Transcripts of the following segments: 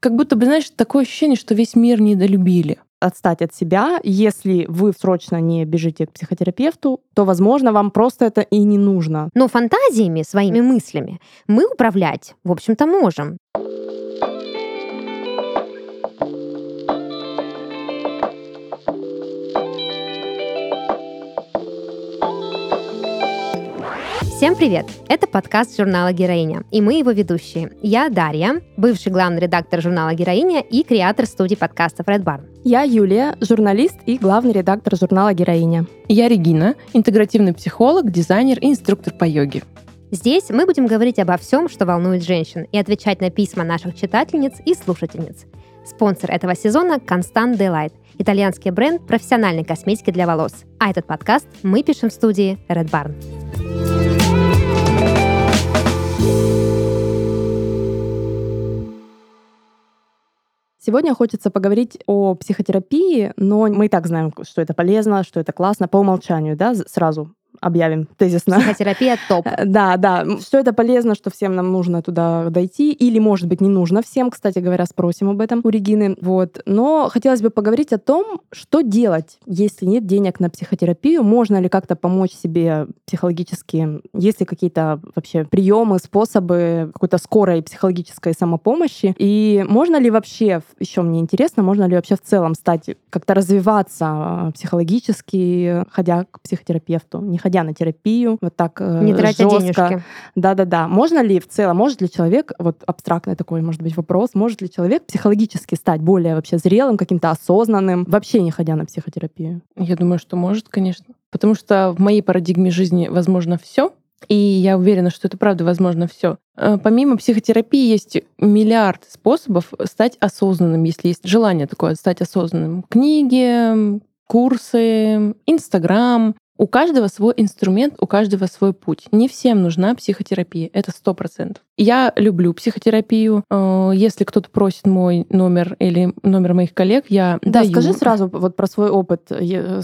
Как будто бы, знаешь, такое ощущение, что весь мир недолюбили отстать от себя. Если вы срочно не бежите к психотерапевту, то, возможно, вам просто это и не нужно. Но фантазиями, своими мыслями мы управлять, в общем-то, можем. Всем привет! Это подкаст журнала «Героиня», и мы его ведущие. Я Дарья, бывший главный редактор журнала «Героиня» и креатор студии подкастов Red Barn. Я Юлия, журналист и главный редактор журнала «Героиня». Я Регина, интегративный психолог, дизайнер и инструктор по йоге. Здесь мы будем говорить обо всем, что волнует женщин, и отвечать на письма наших читательниц и слушательниц. Спонсор этого сезона – Constant Delight, итальянский бренд профессиональной косметики для волос. А этот подкаст мы пишем в студии Red Barn. Сегодня хочется поговорить о психотерапии, но мы и так знаем, что это полезно, что это классно по умолчанию, да, сразу объявим тезисно. Психотерапия топ. Да, да. Что это полезно, что всем нам нужно туда дойти. Или, может быть, не нужно всем. Кстати говоря, спросим об этом у Регины. Вот. Но хотелось бы поговорить о том, что делать, если нет денег на психотерапию. Можно ли как-то помочь себе психологически? Есть ли какие-то вообще приемы, способы какой-то скорой психологической самопомощи? И можно ли вообще, еще мне интересно, можно ли вообще в целом стать, как-то развиваться а, психологически, ходя к психотерапевту? Не ходя на терапию, вот так э, Не тратя денежки. Да-да-да. Можно ли в целом, может ли человек, вот абстрактный такой, может быть, вопрос, может ли человек психологически стать более вообще зрелым, каким-то осознанным, вообще не ходя на психотерапию? Я думаю, что может, конечно. Потому что в моей парадигме жизни возможно все, и я уверена, что это правда возможно все. Э, помимо психотерапии есть миллиард способов стать осознанным, если есть желание такое стать осознанным. Книги, курсы, Инстаграм, у каждого свой инструмент, у каждого свой путь. Не всем нужна психотерапия, это сто процентов. Я люблю психотерапию. Э, если кто-то просит мой номер или номер моих коллег, я да, даю. скажи сразу вот про свой опыт.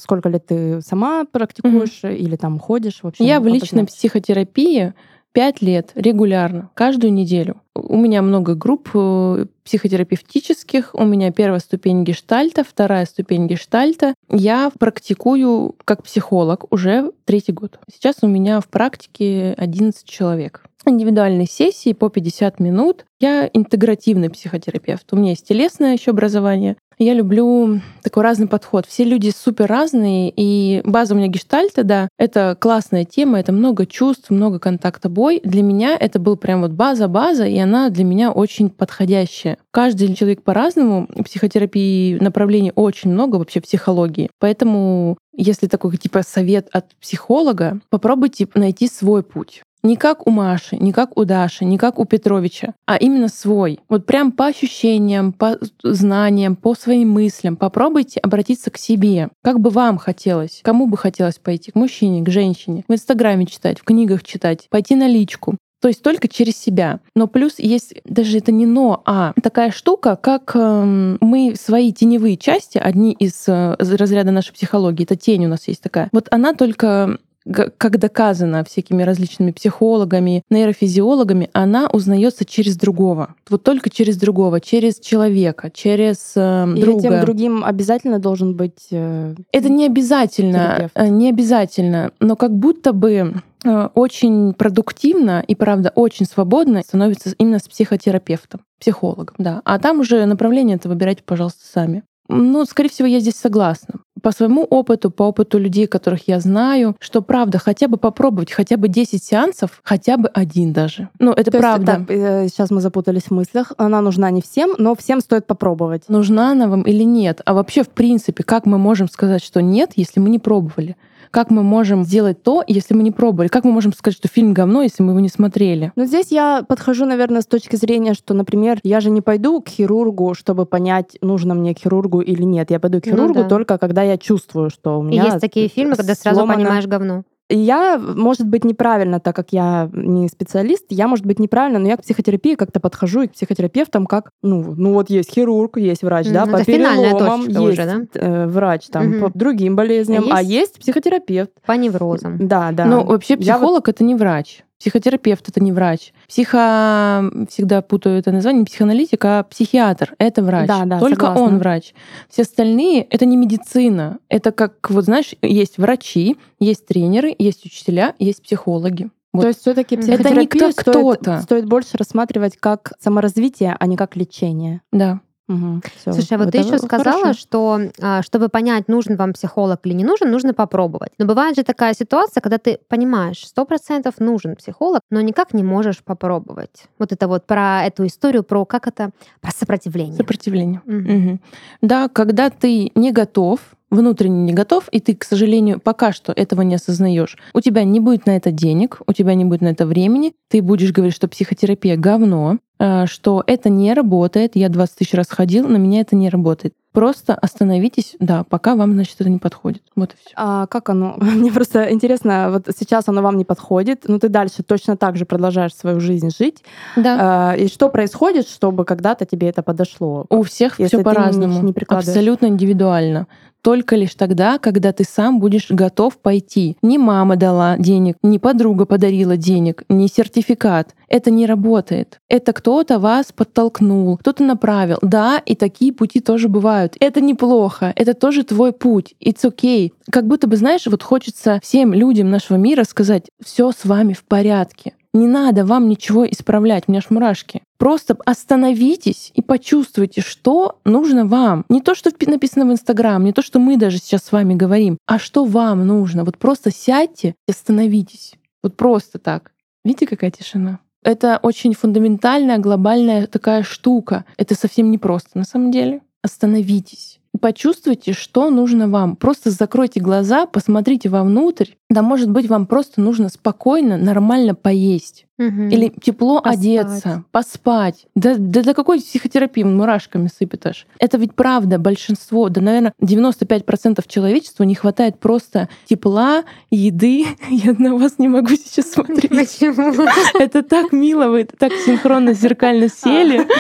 Сколько лет ты сама практикуешь mm-hmm. или там ходишь? В общем, я в личной психотерапии пять лет регулярно, каждую неделю. У меня много групп э, психотерапевтических. У меня первая ступень гештальта, вторая ступень гештальта. Я практикую как психолог уже третий год. Сейчас у меня в практике 11 человек. Индивидуальные сессии по 50 минут. Я интегративный психотерапевт. У меня есть телесное еще образование. Я люблю такой разный подход. Все люди супер разные, и база у меня гештальта, да, это классная тема, это много чувств, много контакта бой. Для меня это был прям вот база-база, и она для меня очень подходящая. Каждый человек по-разному, психотерапии направлений очень много вообще психологии. Поэтому если такой типа совет от психолога, попробуйте найти свой путь. Не как у Маши, не как у Даши, не как у Петровича, а именно свой. Вот прям по ощущениям, по знаниям, по своим мыслям. Попробуйте обратиться к себе. Как бы вам хотелось, кому бы хотелось пойти, к мужчине, к женщине, в Инстаграме читать, в книгах читать, пойти на личку. То есть только через себя. Но плюс есть даже это не но, а такая штука, как э, мы свои теневые части, одни из э, разряда нашей психологии, это тень у нас есть такая. Вот она только как доказано всякими различными психологами, нейрофизиологами, она узнается через другого. Вот только через другого, через человека, через э, И друга. тем другим обязательно должен быть. Э, Это не обязательно, терапевт. Э, не обязательно, но как будто бы э, очень продуктивно и, правда, очень свободно становится именно с психотерапевтом, психологом, да. А там уже направление это выбирайте, пожалуйста, сами. Ну, скорее всего, я здесь согласна по своему опыту, по опыту людей, которых я знаю, что правда, хотя бы попробовать хотя бы 10 сеансов, хотя бы один даже. Ну, это То правда. Есть, да, сейчас мы запутались в мыслях. Она нужна не всем, но всем стоит попробовать. Нужна она вам или нет? А вообще, в принципе, как мы можем сказать, что нет, если мы не пробовали? Как мы можем сделать то, если мы не пробовали? Как мы можем сказать, что фильм говно, если мы его не смотрели? Но здесь я подхожу, наверное, с точки зрения, что, например, я же не пойду к хирургу, чтобы понять, нужно мне к хирургу или нет. Я пойду к ну хирургу ну, да. только когда я чувствую, что у меня... И есть такие фильмы, когда сразу сломано... понимаешь говно. Я, может быть, неправильно, так как я не специалист, я, может быть, неправильно, но я к психотерапии как-то подхожу и к психотерапевтам как, ну, ну вот есть хирург, есть врач, mm, да, по переломам, есть уже, да? э, врач там mm-hmm. по другим болезням, а есть, а есть психотерапевт. По неврозам. Да, да. Но вообще психолог вот... это не врач. Психотерапевт это не врач. Психо всегда путаю это название, не психоаналитик, а психиатр это врач. Да, да, Только согласна. он врач. Все остальные это не медицина. Это как, вот знаешь, есть врачи, есть тренеры, есть учителя, есть психологи. Вот. То есть все-таки Это не психотерапию кто- стоит, кто-то. стоит больше рассматривать как саморазвитие, а не как лечение. Да. Мгм, всё. Слушай, а вот ты Это еще сказала, хорошо. что а, чтобы понять, нужен вам психолог или не нужен, нужно попробовать. Но бывает же такая ситуация, когда ты понимаешь, сто процентов нужен психолог, но никак не можешь попробовать. Вот это вот про эту историю, про как это, про сопротивление. Сопротивление. Мгм. Да, когда ты не готов, внутренне не готов, и ты, к сожалению, пока что этого не осознаешь, у тебя не будет на это денег, у тебя не будет на это времени, ты будешь говорить, что психотерапия говно, э, что это не работает, я 20 тысяч раз ходил, на меня это не работает. Просто остановитесь, да, пока вам, значит, это не подходит. Вот и все. А как оно? Мне просто интересно, вот сейчас оно вам не подходит, но ты дальше точно так же продолжаешь свою жизнь жить. Да. А, И что происходит, чтобы когда-то тебе это подошло? У всех все по-разному. Абсолютно индивидуально. Только лишь тогда, когда ты сам будешь готов пойти. Не мама дала денег, не подруга подарила денег, не сертификат. Это не работает. Это кто-то вас подтолкнул, кто-то направил. Да, и такие пути тоже бывают. Это неплохо. Это тоже твой путь. It's okay. Как будто бы, знаешь, вот хочется всем людям нашего мира сказать, все с вами в порядке. Не надо вам ничего исправлять, у меня аж мурашки. Просто остановитесь и почувствуйте, что нужно вам. Не то, что написано в Инстаграм, не то, что мы даже сейчас с вами говорим, а что вам нужно. Вот просто сядьте и остановитесь. Вот просто так. Видите, какая тишина? Это очень фундаментальная, глобальная такая штука. Это совсем непросто на самом деле. Остановитесь. Почувствуйте, что нужно вам. Просто закройте глаза, посмотрите вовнутрь. Да, может быть, вам просто нужно спокойно, нормально поесть. Мгм. Или тепло Поспать. одеться, поспать. Да, да до какой психотерапии мурашками сыпет аж? Это ведь правда, большинство, да, наверное, 95% человечества не хватает просто тепла, еды. Я на вас не могу сейчас смотреть. Почему? Это так мило, вы так синхронно, зеркально сели.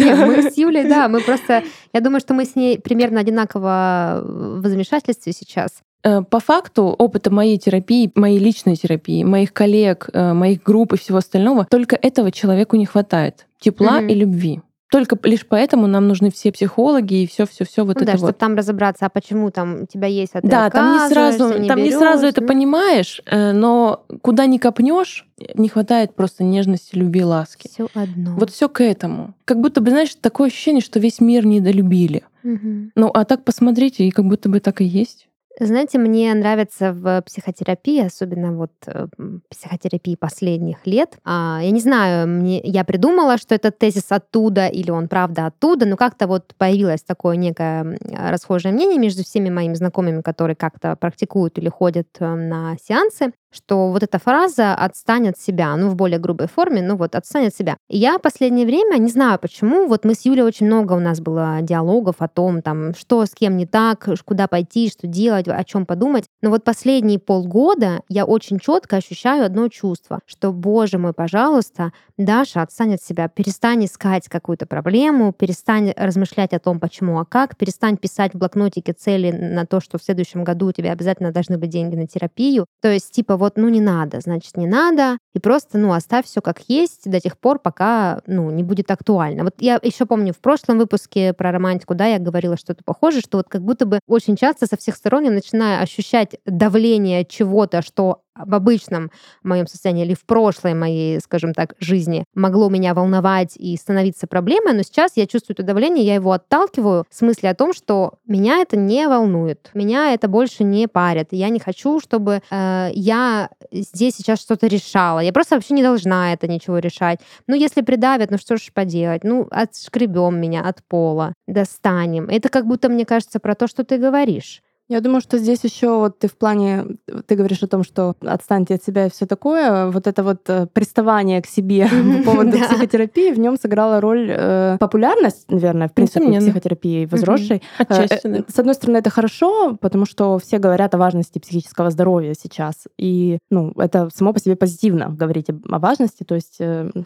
Да. мы с Юлей, да, мы просто... Я думаю, что мы с ней примерно одинаково в замешательстве сейчас. Э, По факту опыта моей терапии, моей личной терапии, моих коллег, э, моих групп и всего остального, только этого человеку не хватает. Тепла Мгм. и любви. Только лишь поэтому нам нужны все психологи и все, все, все вот Ну да, это чтобы вот. там разобраться, а почему там у тебя есть, а ты Да, там не сразу, отказываешься, там не сразу берёшь, это ну. понимаешь, э, но куда ни копнешь, не хватает просто нежности, любви, ласки. Все одно. Вот все к этому. Как будто бы, знаешь, такое ощущение, что весь мир недолюбили. Ну, а так посмотрите, и как будто бы так и есть. Знаете, мне нравится в психотерапии, особенно вот э, психотерапии последних лет. А, я не знаю, мне, я придумала, что этот тезис оттуда или он правда оттуда, но как-то вот появилось такое некое расхожее мнение между всеми моими знакомыми, которые как-то практикуют или ходят э, на сеансы, что вот эта фраза «отстань от себя», ну, в более грубой форме, ну вот «отстань от себя». И я последнее время, не знаю почему, вот мы с Юлей очень много у нас было диалогов о том, там, что с кем не так, куда пойти, что делать, о чем подумать. Но вот последние полгода я очень четко ощущаю одно чувство, что, боже мой, пожалуйста, Даша, отстань от себя, перестань искать какую-то проблему, перестань размышлять о том, почему, а как, перестань писать в блокнотике цели на то, что в следующем году у тебя обязательно должны быть деньги на терапию. То есть, типа, вот, ну не надо, значит, не надо, и просто, ну, оставь все как есть до тех пор, пока, ну, не будет актуально. Вот я еще помню в прошлом выпуске про романтику, да, я говорила что-то похожее, что вот как будто бы очень часто со всех сторон я начинаю ощущать давление чего-то, что в обычном моем состоянии или в прошлой моей, скажем так, жизни могло меня волновать и становиться проблемой, но сейчас я чувствую это давление, я его отталкиваю в смысле о том, что меня это не волнует, меня это больше не парит, я не хочу, чтобы э, я здесь сейчас что-то решала, я просто вообще не должна это ничего решать. Ну, если придавят, ну что ж поделать, ну, отшкребем меня от пола, достанем. Это как будто, мне кажется, про то, что ты говоришь. Я думаю, что здесь еще вот ты в плане, ты говоришь о том, что отстаньте от себя и все такое, вот это вот э, приставание к себе по поводу психотерапии в нем сыграла роль э, популярность, наверное, в принципе, Несомненно. психотерапии возросшей. Э. С одной стороны, это хорошо, потому что все говорят о важности психического здоровья сейчас. И ну, это само по себе позитивно говорить о важности. То есть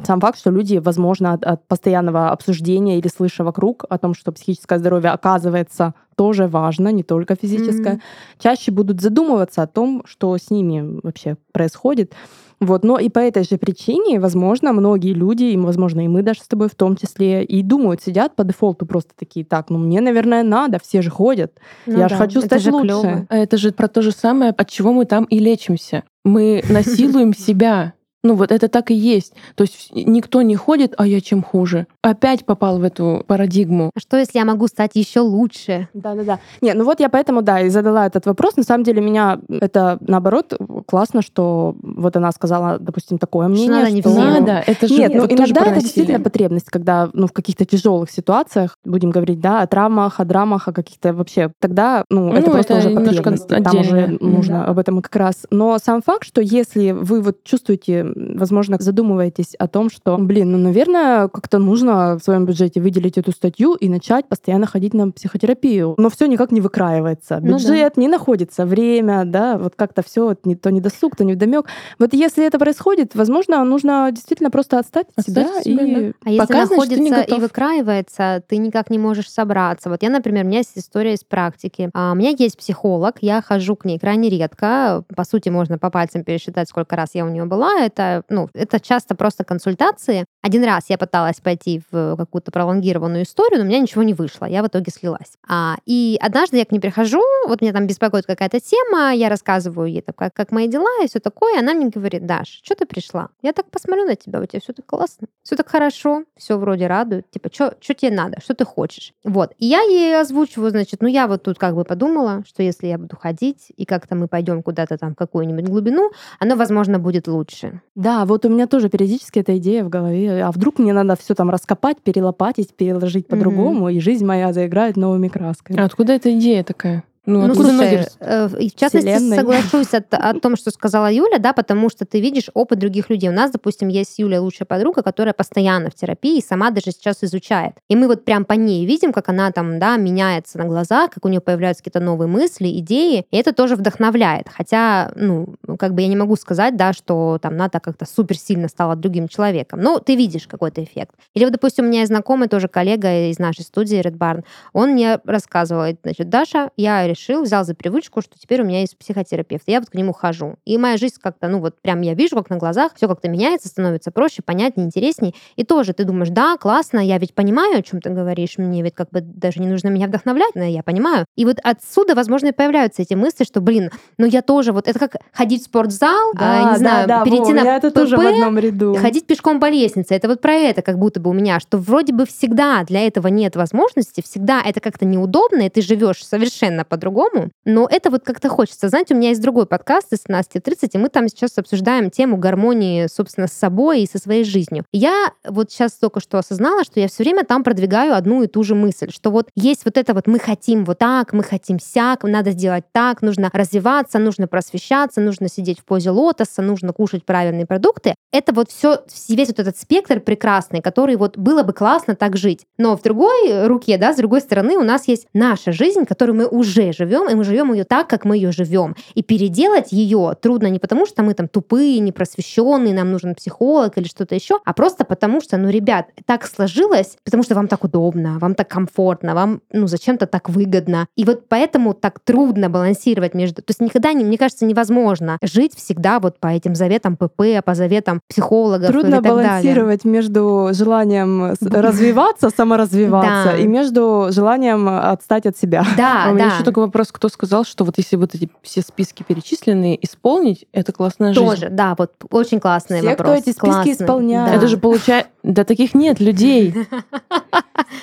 сам факт, что люди, возможно, от постоянного обсуждения или слыша вокруг о том, что психическое здоровье оказывается тоже важно, не только физическое, mm-hmm. чаще будут задумываться о том, что с ними вообще происходит. Вот, но и по этой же причине, возможно, многие люди, и, возможно, и мы даже с тобой в том числе, и думают, сидят по дефолту просто такие, так, ну мне, наверное, надо, все же ходят, ну я да, же хочу стать же лучше. Клёво. А это же про то же самое, от чего мы там и лечимся. Мы насилуем себя. Ну вот это так и есть. То есть никто не ходит, а я чем хуже. Опять попал в эту парадигму. А что, если я могу стать еще лучше? Да-да-да. Не, ну вот я поэтому, да, и задала этот вопрос. На самом деле меня это, наоборот, классно, что вот она сказала, допустим, такое мнение. Что надо, не что... надо. Это же Нет, ну иногда это действительно потребность, когда ну, в каких-то тяжелых ситуациях, будем говорить, да, о травмах, о драмах, о каких-то вообще, тогда, ну, ну это просто это уже потребность. Там уже нужно да. об этом как раз. Но сам факт, что если вы вот чувствуете возможно, задумываетесь о том, что, блин, ну, наверное, как-то нужно в своем бюджете выделить эту статью и начать постоянно ходить на психотерапию. Но все никак не выкраивается. Бюджет ну, да. не находится, время, да, вот как-то все не то не досуг, то не вдомек. Вот если это происходит, возможно, нужно действительно просто отстать от себя, себя и да. А если находится и выкраивается, ты никак не можешь собраться. Вот я, например, у меня есть история из практики. А, у меня есть психолог, я хожу к ней крайне редко. По сути, можно по пальцам пересчитать, сколько раз я у нее была. Это ну, это часто просто консультации. Один раз я пыталась пойти в какую-то пролонгированную историю, но у меня ничего не вышло, я в итоге слилась. А, и однажды я к ней прихожу, вот меня там беспокоит какая-то тема, я рассказываю ей, так, как, как мои дела и все такое, и она мне говорит, Даш, что ты пришла? Я так посмотрю на тебя, у тебя все так классно, все так хорошо, все вроде радует, типа, что тебе надо, что ты хочешь? Вот, и я ей озвучиваю, значит, ну я вот тут как бы подумала, что если я буду ходить, и как-то мы пойдем куда-то там в какую-нибудь глубину, оно, возможно, будет лучше. Да, вот у меня тоже периодически эта идея в голове. А вдруг мне надо все там раскопать, перелопатить, переложить по-другому, mm-hmm. и жизнь моя заиграет новыми красками. А откуда эта идея такая? Ну, ну слушай, э, в частности, Вселенной. соглашусь от, о том, что сказала Юля, да, потому что ты видишь опыт других людей. У нас, допустим, есть Юля, лучшая подруга, которая постоянно в терапии и сама даже сейчас изучает. И мы вот прям по ней видим, как она там, да, меняется на глазах, как у нее появляются какие-то новые мысли, идеи, и это тоже вдохновляет. Хотя, ну, как бы я не могу сказать, да, что там Ната как-то супер сильно стала другим человеком. Но ты видишь какой-то эффект. Или вот, допустим, у меня есть знакомый тоже коллега из нашей студии Red Barn, он мне рассказывает, значит, Даша, я решил, взял за привычку, что теперь у меня есть психотерапевт. Я вот к нему хожу. И моя жизнь как-то, ну вот прям я вижу, как на глазах все как-то меняется, становится проще, понятнее, интереснее. И тоже ты думаешь, да, классно, я ведь понимаю, о чем ты говоришь, мне ведь как бы даже не нужно меня вдохновлять, но я понимаю. И вот отсюда, возможно, и появляются эти мысли, что, блин, ну я тоже вот, это как ходить в спортзал, да, а, не да, знаю, да, перейти во, на это ПП, тоже в одном ряду. ходить пешком по лестнице. Это вот про это как будто бы у меня, что вроде бы всегда для этого нет возможности, всегда это как-то неудобно, и ты живешь совершенно по-другому, но это вот как-то хочется. Знаете, у меня есть другой подкаст из 17.30, и мы там сейчас обсуждаем тему гармонии, собственно, с собой и со своей жизнью. Я вот сейчас только что осознала, что я все время там продвигаю одну и ту же мысль, что вот есть вот это вот мы хотим вот так, мы хотим сяк, надо сделать так, нужно развиваться, нужно просвещаться, нужно сидеть в позе лотоса, нужно кушать правильные продукты. Это вот все, весь вот этот спектр прекрасный, который вот было бы классно так жить. Но в другой руке, да, с другой стороны, у нас есть наша жизнь, которую мы уже живем, и мы живем ее так, как мы ее живем. И переделать ее трудно не потому, что мы там тупые, непросвещенные, нам нужен психолог или что-то еще, а просто потому, что, ну, ребят, так сложилось, потому что вам так удобно, вам так комфортно, вам, ну, зачем-то так выгодно. И вот поэтому так трудно балансировать между... То есть никогда, не, мне кажется, невозможно жить всегда вот по этим заветам ПП, по заветам психологов Трудно балансировать далее. между желанием развиваться, саморазвиваться, и между желанием отстать от себя. Да, а меня еще такой вопрос, кто сказал, что вот если вот эти все списки перечисленные исполнить, это классная жизнь? Тоже, да, вот очень классный все, вопрос. кто эти списки Классный. исполняют. Да. Это же получается... Да таких нет людей.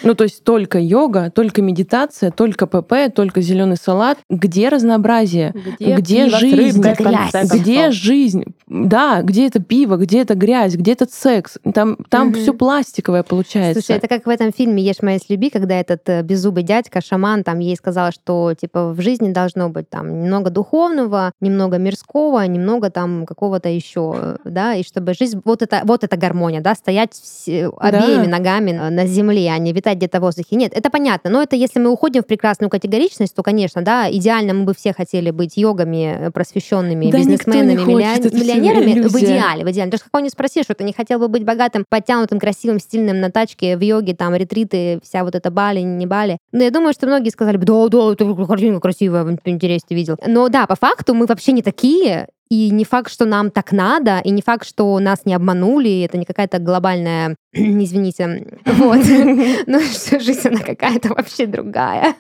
Ну, то есть только йога, только медитация, только ПП, только зеленый салат. Где разнообразие? Где, где жизнь? Где грязь? Где жизнь? Да, где это пиво, где это грязь, где этот секс? Там, там угу. все пластиковое получается. Слушай, это как в этом фильме «Ешь, моя люби», когда этот э, беззубый дядька, шаман, там ей сказал, что типа типа в жизни должно быть там немного духовного, немного мирского, немного там какого-то еще, да, и чтобы жизнь, вот это, вот эта гармония, да, стоять все, обеими Да. ногами на земле, а не витать где-то в воздухе. Нет, это понятно, но это если мы уходим в прекрасную категоричность, то, конечно, да, идеально мы бы все хотели быть йогами, э, просвещенными, Да бизнесменами, хочет, это миллионерами в идеале, в идеале. Даже какого не спросишь, что ты не хотел бы быть богатым, подтянутым, красивым, стильным на тачке, в йоге, там, ретриты, вся вот эта Бали, не Бали. Но я думаю, что многие сказали бы, да, да, картинка красивая, в Пинтересте видел. Но да, по факту мы вообще не такие, и не факт, что нам так надо, и не факт, что нас не обманули, это не какая-то глобальная, извините, вот. Ну, жизнь, она какая-то вообще другая.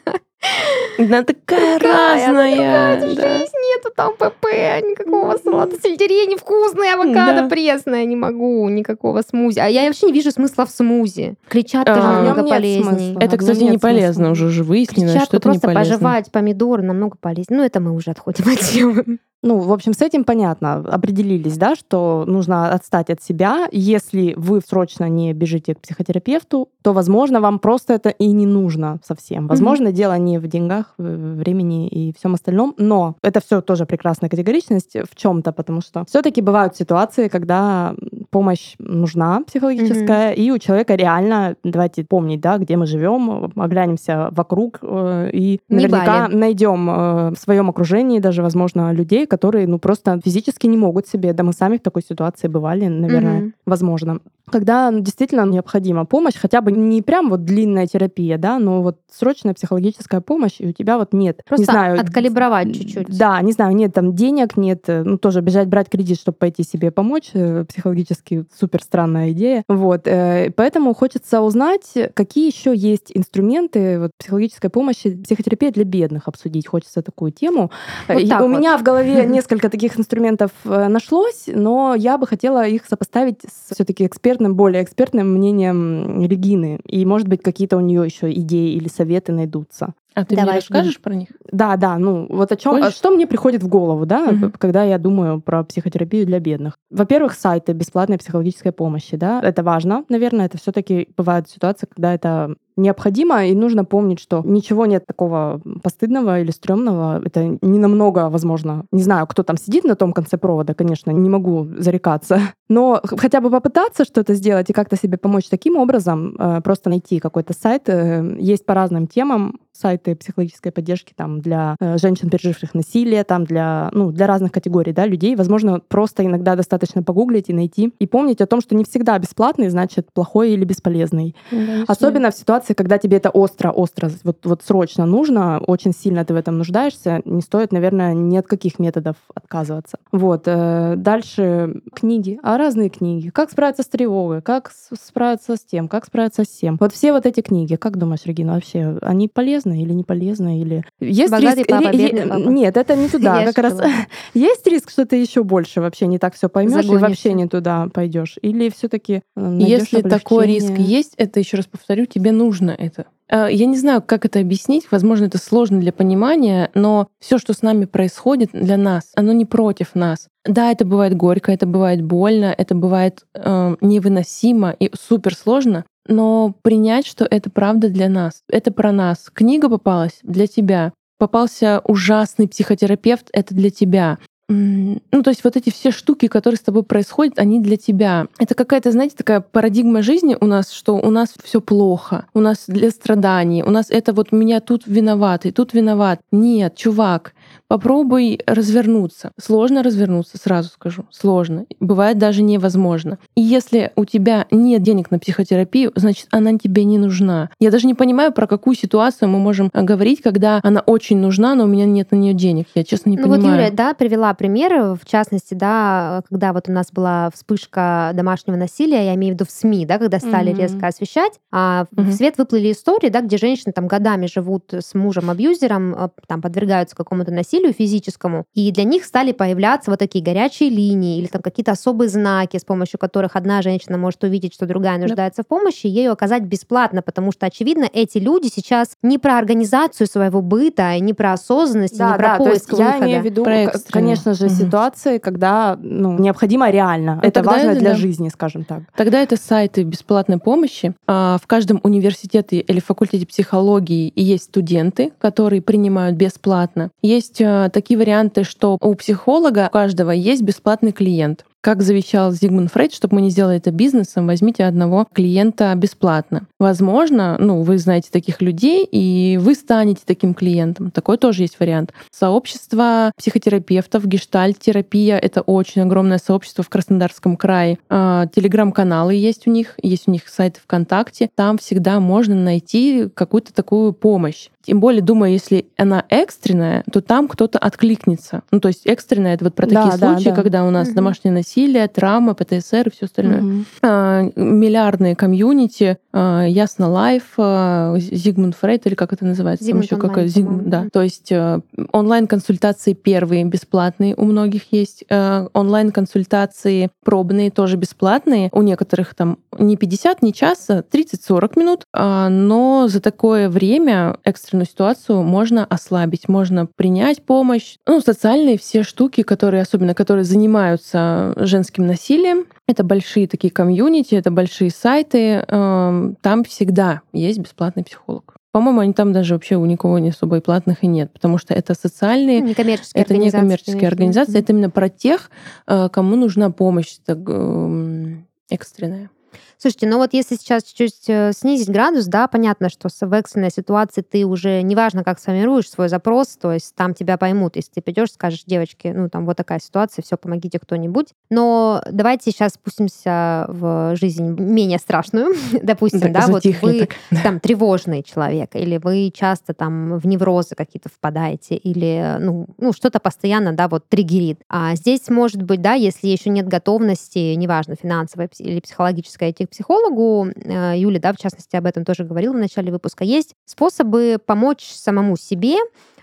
Она такая она разная. другая, да. Жизнь нету там ПП, никакого салата сельдерей невкусный, авокадо Да. пресное, не могу, никакого смузи. А я вообще не вижу смысла в смузи. Клетчатка же А, в намного полезнее. Это, кстати, не полезно, смысла. уже уже выяснилось, Клетчатку что это не просто полезно. пожевать, помидоры намного полезнее. Ну, это мы уже отходим от темы. Ну, в общем, с этим понятно. Определились, да, что нужно отстать от себя. Если вы срочно не бежите к психотерапевту, то, возможно, вам просто это и не нужно совсем. Возможно, дело не в деньгах, в времени и всем остальном, но это все тоже прекрасная категоричность в чем-то, потому что все-таки бывают ситуации, когда помощь нужна психологическая, и у человека реально, давайте помнить, да, где мы живем, оглянемся вокруг э, и Не наверняка найдем э, в своем окружении даже, возможно, людей, которые, ну, просто физически не могут себе, да мы сами в такой ситуации бывали, наверное, Мгм. возможно. Когда ну, действительно необходима помощь, хотя бы не прям вот длинная терапия, да, но вот срочная психологическая помощь, и у тебя вот нет, Просто не знаю, откалибровать чуть-чуть. да, не знаю, нет там денег, нет, э, ну тоже бежать брать кредит, чтобы пойти себе помочь, э, психологически супер странная идея. Вот, э, поэтому хочется узнать, какие еще есть инструменты вот, психологической помощи, психотерапия для бедных обсудить. Хочется такую тему. Вот у вот. меня в голове несколько таких инструментов э, нашлось, но я бы хотела их сопоставить с все-таки экспертным, более экспертным мнением Регины. И, может быть, какие-то у нее еще идеи или советы найдутся. А ты Давай, мне расскажешь про них? Да, да, ну вот о чем, Хочешь? что мне приходит в голову, да, Мгм. когда я думаю про психотерапию для бедных. Во-первых, сайты бесплатной психологической помощи, да, это важно, наверное, это все-таки бывают ситуации, когда это необходимо, и нужно помнить, что ничего нет такого постыдного или стрёмного. Это не намного, возможно, не знаю, кто там сидит на том конце провода, конечно, не могу зарекаться, но хотя бы попытаться что-то сделать и как-то себе помочь таким образом, э, просто найти какой-то сайт. э, Есть по разным темам сайты психологической поддержки там для э, женщин, переживших насилие, там для, ну, для разных категорий да, людей. Возможно, просто иногда достаточно погуглить и найти. И помнить о том, что не всегда бесплатный значит плохой или бесполезный. Особенно в ситуации, когда тебе это остро-остро, вот, вот срочно нужно, очень сильно ты в этом нуждаешься, не стоит, наверное, ни от каких методов отказываться. Вот. э, Дальше книги, а разные книги. Как справиться с тревогой, как справиться с тем, как справиться с тем. Вот все вот эти книги, как думаешь, Регина, вообще, они полезны или не полезны? Или... Есть Богатый риск... папа, бедный папа. Нет, это не туда. Как раз есть риск, что ты еще больше вообще не так все поймешь и вообще не туда пойдешь. Или все-таки Если такой риск есть, это еще раз повторю, тебе нужно это. Э, Я не знаю, как это объяснить. Возможно, это сложно для понимания, но все, что с нами происходит для нас, оно не против нас. Да, это бывает горько, это бывает больно, это бывает э, невыносимо и супер сложно, но принять, что это правда для нас, это про нас. Книга попалась для тебя, попался ужасный психотерапевт, это для тебя. Ну, то есть вот эти все штуки, которые с тобой происходят, они для тебя. Это какая-то, знаете, такая парадигма жизни у нас, что у нас все плохо, у нас для страданий, у нас это вот меня тут виноват, и тут виноват. Нет, чувак, попробуй развернуться. Сложно развернуться, сразу скажу, сложно. Бывает даже невозможно. И если у тебя нет денег на психотерапию, значит, она тебе не нужна. Я даже не понимаю, про какую ситуацию мы можем э, говорить, когда она очень нужна, но у меня нет на нее денег. Я честно не ну понимаю. вот Юля, да, привела пример, в частности, да, когда вот у нас была вспышка домашнего насилия, я имею в виду в СМИ, да, когда стали Мгм. резко освещать, а в Мгм. свет выплыли истории, да, где женщины там годами живут с мужем-абьюзером, а, там подвергаются какому-то насилию физическому, и для них стали появляться вот такие горячие линии или там какие-то особые знаки, с помощью которых одна женщина может увидеть, что другая нуждается в помощи, и ею оказать бесплатно, потому что, очевидно, эти люди сейчас не про организацию своего быта, и не про осознанность, и не про то есть поиск я выхода. имею в виду, конечно, же, Мгм. ситуации, когда ну, необходимо реально. Ну, это важно это для да. жизни, скажем так. Тогда это сайты бесплатной помощи. А, В каждом университете или факультете психологии и есть студенты, которые принимают бесплатно. Есть а, такие варианты, что у психолога у каждого есть бесплатный клиент. Как завещал Зигмунд Фрейд, чтобы мы не сделали это бизнесом, возьмите одного клиента бесплатно. Возможно, ну, вы знаете таких людей, и вы станете таким клиентом. Такой тоже есть вариант. Сообщество психотерапевтов, гештальт-терапия — это очень огромное сообщество в Краснодарском крае. А, Телеграм-каналы есть у них, есть у них сайты ВКонтакте. Там всегда можно найти какую-то такую помощь. Тем более, думаю, если она экстренная, то там кто-то откликнется. Ну, то есть экстренная — это вот про Да, такие да, случаи, да. когда у нас Мгм. домашнее насилие, травма, ПТСР и все остальное. Мгм. А, миллиардные комьюнити, а, Ясно Live, а, Зигмунд Фрейд, или как это называется? Зигмунд Там еще онлайн, какой по-моему, да. То есть э, онлайн-консультации первые бесплатные у многих есть, э, онлайн-консультации пробные тоже бесплатные. У некоторых там не 50, не час, а 30-40 минут, а, но за такое время экстренную ситуацию можно ослабить, можно принять помощь. Ну, социальные все штуки, которые, особенно которые занимаются женским насилием, это большие такие комьюнити, это большие сайты. эм, Там всегда есть бесплатный психолог. По-моему, они там даже вообще у никого не особо и платных и нет, потому что это социальные, Ну, некоммерческие это организации, коммерческие конечно. организации, это именно про тех, э, кому нужна помощь так, эм, экстренная. Слушайте, ну вот если сейчас чуть-чуть э, снизить градус, да, понятно, что в экстренной ситуации ты уже, неважно, как сформируешь свой запрос, то есть там тебя поймут, если ты придешь, скажешь, девочки, ну там вот такая ситуация, все, помогите кто-нибудь. Но давайте сейчас спустимся в жизнь менее страшную, допустим, да, вот вы так. там тревожный человек, или вы часто там в неврозы какие-то впадаете, или ну, ну что-то постоянно, да, вот триггерит. А здесь может быть, да, если еще нет готовности, неважно, финансовой или психологической, идти психологу, э, Юля, да, в частности, об этом тоже говорила в начале выпуска, есть способы помочь самому себе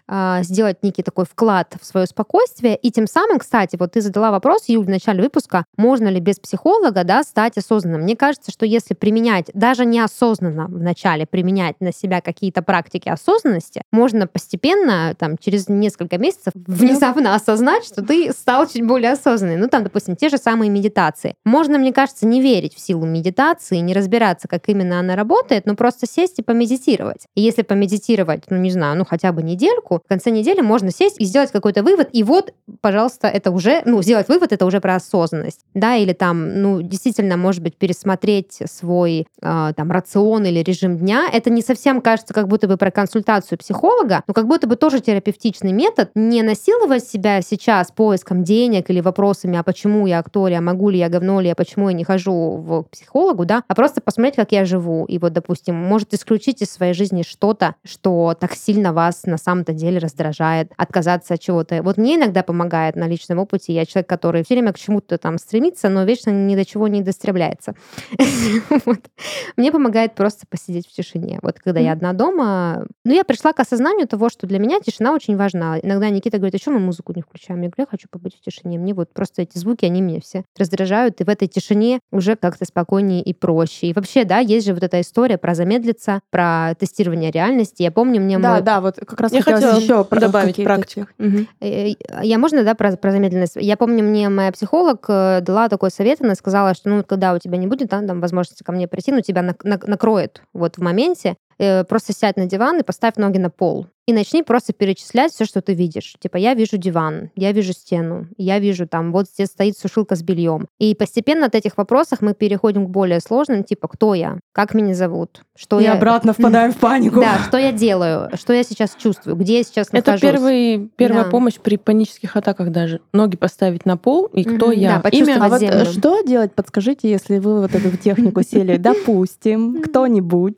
а, сделать некий такой вклад в свое спокойствие. И тем самым, кстати, вот ты задала вопрос, Юль, в начале выпуска, можно ли без психолога да, стать осознанным. Мне кажется, что если применять, даже неосознанно вначале применять на себя какие-то практики осознанности, можно постепенно, там, через несколько месяцев внезапно осознать, что ты стал чуть более осознанным. Ну, там, допустим, те же самые медитации. Можно, мне кажется, не верить в силу медитации, не разбираться, как именно она работает, но просто сесть и помедитировать. И если помедитировать, ну, не знаю, ну, хотя бы недельку, в конце недели можно сесть и сделать какой-то вывод, и вот, пожалуйста, это уже, ну, сделать вывод, это уже про осознанность, да, или там, ну, действительно, может быть, пересмотреть свой, э, там, рацион или режим дня. Это не совсем кажется как будто бы про консультацию психолога, но как будто бы тоже терапевтичный метод, не насиловать себя сейчас поиском денег или вопросами, а почему я кто а могу ли я говно ли, а почему я не хожу в к психологу, да, а просто посмотреть, как я живу. И вот, допустим, может исключить из своей жизни что-то, что так сильно вас на самом-то деле раздражает, отказаться от чего-то. Вот мне иногда помогает на личном опыте. Я человек, который все время к чему-то там стремится, но вечно ни до чего не достремляется. Мне помогает просто посидеть в тишине. Вот когда я одна дома, ну, я пришла к осознанию того, что для меня тишина очень важна. Иногда Никита говорит, а что мы музыку не включаем? Я говорю, я хочу побыть в тишине. Мне вот просто эти звуки, они меня все раздражают, и в этой тишине уже как-то спокойнее и проще. И вообще, да, есть же вот эта история про замедлиться, про тестирование реальности. Я помню, мне Да, мой да, вот как раз Я хотела еще добавить практику. тех- Мгм. Э, Я можно, да, про, про замедленность? Я помню, мне моя психолог э, дала такой совет, она сказала, что, ну, когда у тебя не будет да, там, возможности ко мне прийти, ну, тебя нак- нак- накроет вот в моменте, э, просто сядь на диван и поставь ноги на пол. И начни просто перечислять все, что ты видишь. Типа, я вижу диван, я вижу стену, я вижу там, вот здесь стоит сушилка с бельем. И постепенно от этих вопросов мы переходим к более сложным, типа, кто я, как меня зовут, что И я... обратно впадаем в панику. Да, что я делаю, что я сейчас чувствую, где я сейчас Это нахожусь. первый, первая Да. помощь при панических атаках даже. Ноги поставить на пол, и кто я. да, почувствовать А вот землю. э, что делать, подскажите, если вы вот эту технику сели, допустим, кто-нибудь,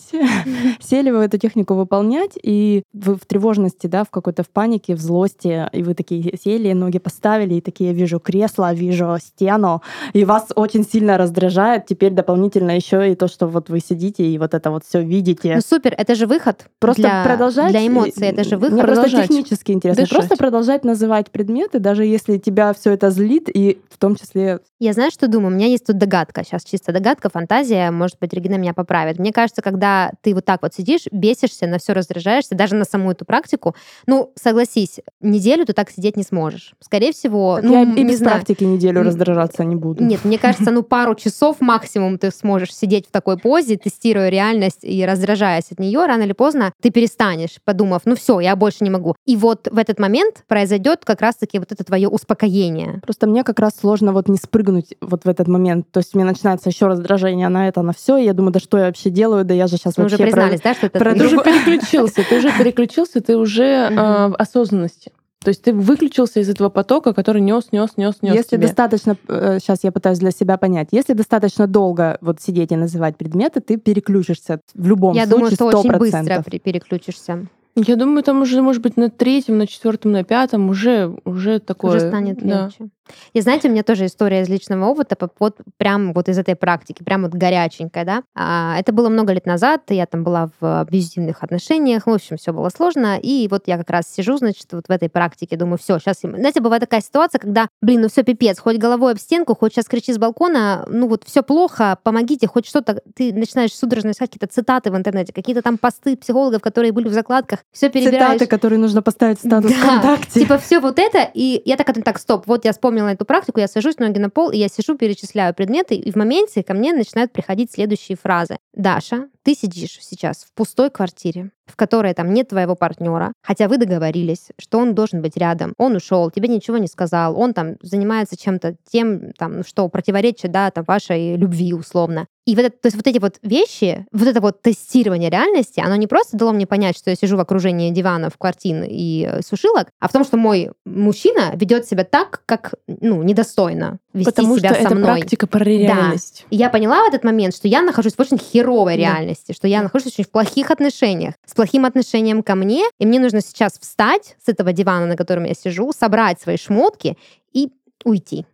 сели вы эту технику выполнять, и вы в тревожности, да, в какой-то в панике, в злости, и вы такие сели, ноги поставили, и такие, я вижу кресло, вижу стену, и вас очень сильно раздражает теперь дополнительно еще и то, что вот вы сидите и вот это вот все видите. Ну супер, это же выход. Просто для, продолжать. Для эмоций это же выход. Мне просто технически интересно. Дышать. Просто продолжать называть предметы, даже если тебя все это злит, и в том числе Я знаю, что думаю. У меня есть тут догадка. Сейчас чисто догадка, фантазия. Может быть, Регина меня поправит. Мне кажется, когда ты вот так вот сидишь, бесишься, на все раздражаешься, даже на саму эту практику. Ну, согласись, неделю ты так сидеть не сможешь. Скорее всего, Так ну, я и без знаю. практики неделю раздражаться не буду. Нет, мне кажется, ну пару часов максимум ты сможешь сидеть в такой позе, тестируя реальность и раздражаясь от нее, рано или поздно ты перестанешь, подумав, ну все, я больше не могу. И вот в этот момент произойдет как раз-таки вот это твое успокоение. Просто мне как раз сложно вот не спрыгнуть вот в этот момент. То есть мне начинается еще раздражение на это, на все. И я думаю, да что я вообще делаю? Да я же сейчас Мы вообще уже про- признались, да, что это про Ты уже переключился, ты уже переключился, ты уже а, в осознанности. То есть ты выключился из этого потока, который нес, нес, нес, нес Если тебе. достаточно, сейчас я пытаюсь для себя понять, если достаточно долго вот сидеть и называть предметы, ты переключишься в любом Я случае думаю, что очень 100%. быстро при- переключишься. Я думаю, там уже, может быть, на третьем, на четвертом, на пятом уже, уже такое... Уже станет да. легче. И знаете, у меня тоже история из личного опыта, вот прям вот из этой практики, прям вот горяченькая, да. А, Это было много лет назад, я там была в абьюзивных отношениях, в общем, все было сложно, и вот я как раз сижу, значит, вот в этой практике, думаю, все, сейчас... Знаете, бывает такая ситуация, когда, блин, ну все пипец, хоть головой об стенку, хоть сейчас кричи с балкона, ну вот все плохо, помогите, хоть что-то, ты начинаешь судорожно искать какие-то цитаты в интернете, какие-то там посты психологов, которые были в закладках, все перебираешь. Цитаты, которые нужно поставить в статус Да, ВКонтакте. Типа все вот это, и я такая, так, стоп, вот я вспомнила эту практику, я сажусь ноги на пол, и я сижу, перечисляю предметы, и в моменте ко мне начинают приходить следующие фразы. Даша, ты сидишь сейчас в пустой квартире, в которой там нет твоего партнера, хотя вы договорились, что он должен быть рядом, он ушел, тебе ничего не сказал, он там занимается чем-то тем, там, что противоречит, да, там, вашей любви условно. И вот, это, то есть вот эти вот вещи, вот это вот тестирование реальности, оно не просто дало мне понять, что я сижу в окружении диванов, картин и э, сушилок, а в том, что мой мужчина ведет себя так, как, ну, недостойно вести Потому себя что со это мной. практика про реальность. И я поняла в этот момент, что я нахожусь в очень херовой Да. реальности, что я нахожусь очень в плохих отношениях, с плохим отношением ко мне, и мне нужно сейчас встать с этого дивана, на котором я сижу, собрать свои шмотки и уйти.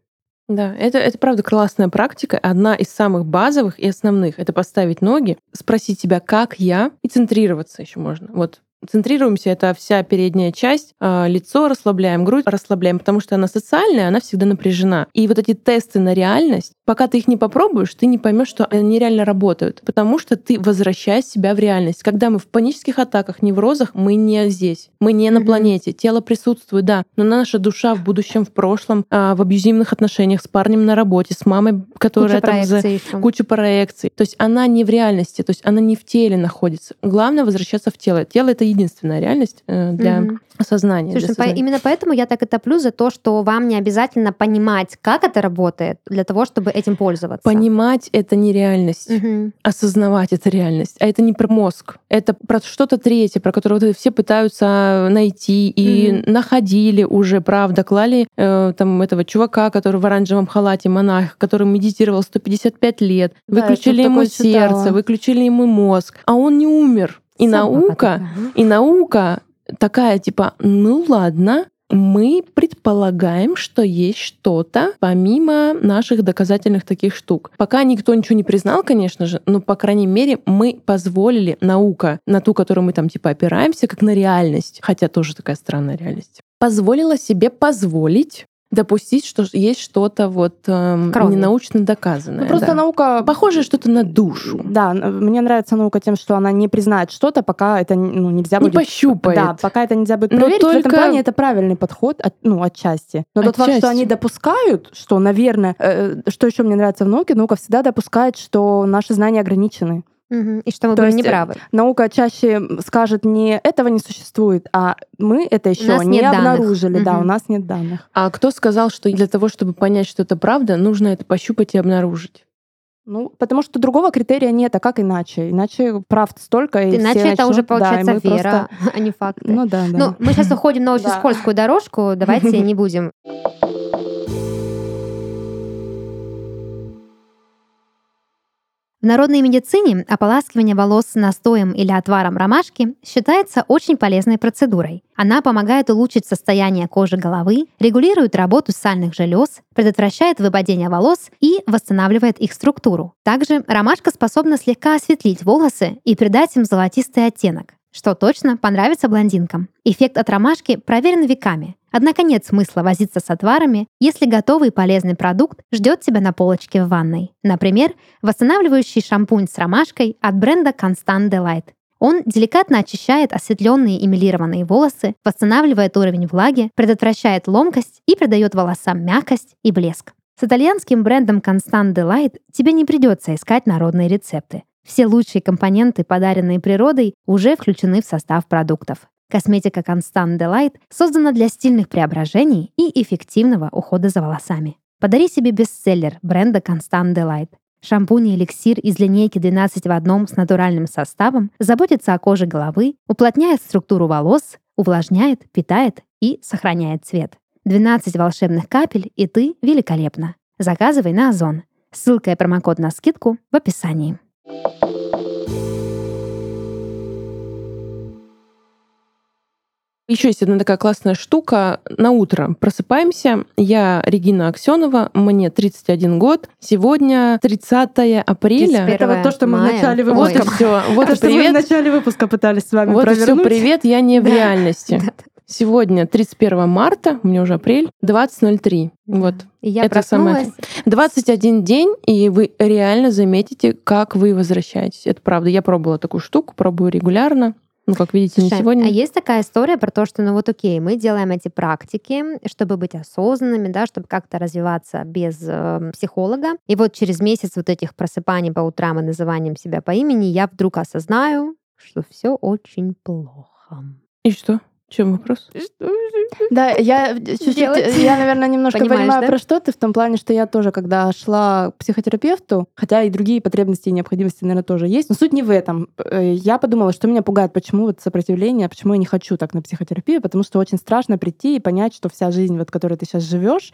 Да, это, это правда классная практика. Одна из самых базовых и основных. Это поставить ноги, спросить себя, как я, и центрироваться еще можно. Вот центрируемся, это вся передняя часть, а, лицо расслабляем, грудь расслабляем, потому что она социальная, она всегда напряжена. И вот эти тесты на реальность, пока ты их не попробуешь, ты не поймешь, что они реально работают, потому что ты возвращаешь себя в реальность. Когда мы в панических атаках, неврозах, мы не здесь, мы не на планете, тело присутствует, да, но наша душа в будущем, в прошлом, а, в абьюзивных отношениях с парнем на работе, с мамой, которая Куча там за кучу проекций. То есть она не в реальности, то есть она не в теле находится. Главное возвращаться в тело. Тело это единственная реальность э, для Мгм. осознания. для Слушай, ну, по- сознания. именно поэтому я так и топлю за то, что вам не обязательно понимать, как это работает, для того, чтобы этим пользоваться. Понимать это не реальность. Мгм. осознавать это реальность. А это не про мозг. Это про что-то третье, про которое вот все пытаются найти и Мгм. находили уже, правда, клали э, там этого чувака, который в оранжевом халате, монах, который медитировал 155 лет, Да, выключили ему такое читала. сердце, выключили ему мозг, а он не умер. И Собака наука, такая. и наука такая типа, ну ладно, мы предполагаем, что есть что-то помимо наших доказательных таких штук. Пока никто ничего не признал, конечно же, но, по крайней мере, мы позволили наука, на ту, которую мы там типа опираемся, как на реальность, хотя тоже такая странная реальность, позволила себе позволить допустить, что есть что-то вот эм, ненаучно доказанное. Ну, просто да. наука... Похоже что-то на душу. Да, мне нравится наука тем, что она не признает что-то, пока это ну, нельзя Не будет... пощупает. Да, пока это нельзя будет Но проверить. В этом только- плане это правильный подход, от- ну, отчасти. Но тот факт, что они допускают, что, наверное, э, что еще мне нравится в науке, наука всегда допускает, что наши знания ограничены. Мгм. И что мы То были есть, э, неправы. Наука чаще скажет не этого не существует, а мы это еще не нет данных. обнаружили. Да, Мгм. у нас нет данных. А кто сказал, что для того, чтобы понять, что это правда, нужно это пощупать и обнаружить? Ну, потому что другого критерия нет, а как иначе? Иначе правд столько, и Иначе все это уже начнут- да, и получается мы вера, просто- а не факты. Ну да, да. Ну, мы сейчас уходим на очень Да. скользкую дорожку, давайте не будем. В народной медицине ополаскивание волос настоем или отваром ромашки считается очень полезной процедурой. Она помогает улучшить состояние кожи головы, регулирует работу сальных желез, предотвращает выпадение волос и восстанавливает их структуру. Также ромашка способна слегка осветлить волосы и придать им золотистый оттенок что точно понравится блондинкам. Эффект от ромашки проверен веками. Однако нет смысла возиться с отварами, если готовый полезный продукт ждет тебя на полочке в ванной. Например, восстанавливающий шампунь с ромашкой от бренда Constant Delight. Он деликатно очищает осветленные и мелированные волосы, восстанавливает уровень влаги, предотвращает ломкость и придает волосам мягкость и блеск. С итальянским брендом Constant Delight тебе не придется искать народные рецепты. Все лучшие компоненты, подаренные природой, уже включены в состав продуктов. Косметика Constant Delight создана для стильных преображений и эффективного ухода за волосами. Подари себе бестселлер бренда Constant Delight. Шампунь и эликсир из линейки 12 в одном с натуральным составом заботится о коже головы, уплотняет структуру волос, увлажняет, питает и сохраняет цвет. 12 волшебных капель, и ты великолепна. Заказывай на Озон. Ссылка и промокод на скидку в описании. Еще есть одна такая классная штука. На утро просыпаемся. Я Регина Аксенова, мне 31 год. Сегодня 30 апреля. Это вот то, что мы в начале Вот выпуска... и все. Вот то, что мы в начале выпуска пытались с вами Вот и все, провернуть. привет, я не в Да. реальности. Сегодня 31 марта, у меня уже апрель, 20.03. Вот. И я Это самое- проснулась. 21 день, и вы реально заметите, как вы возвращаетесь. Это правда. Я пробовала такую штуку, пробую регулярно. Ну, как видите, не Слушай, сегодня. А есть такая история про то, что, ну вот окей, мы делаем эти практики, чтобы быть осознанными, да, чтобы как-то развиваться без э, психолога. И вот через месяц вот этих просыпаний по утрам и называнием себя по имени я вдруг осознаю, что все очень плохо. И что? Чем вопрос? Да, я чуть-чуть, Делать? я, наверное, немножко Понимаешь, понимаю, да? про что ты, в том плане, что я тоже, когда шла к психотерапевту, хотя и другие потребности и необходимости, наверное, тоже есть, но суть не в этом. Э, Я подумала, что меня пугает, почему вот сопротивление, почему я не хочу так на психотерапию, потому что очень страшно прийти и понять, что вся жизнь, вот, которой ты сейчас живешь,